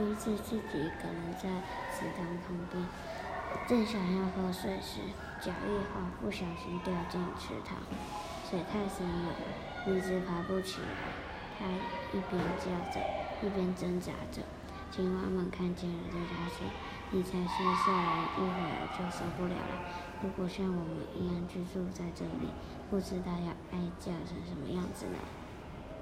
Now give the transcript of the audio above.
一只自己一个人在池塘旁边，正想要喝水时，脚一滑，不小心掉进池塘，水太深了，一直爬不起来。它一边叫着，一边挣扎着。青蛙们看见了，对它说：“你才摔上来一会儿就受不了了。如果像我们一样居住在这里，不知道要挨叫成什么样子呢？”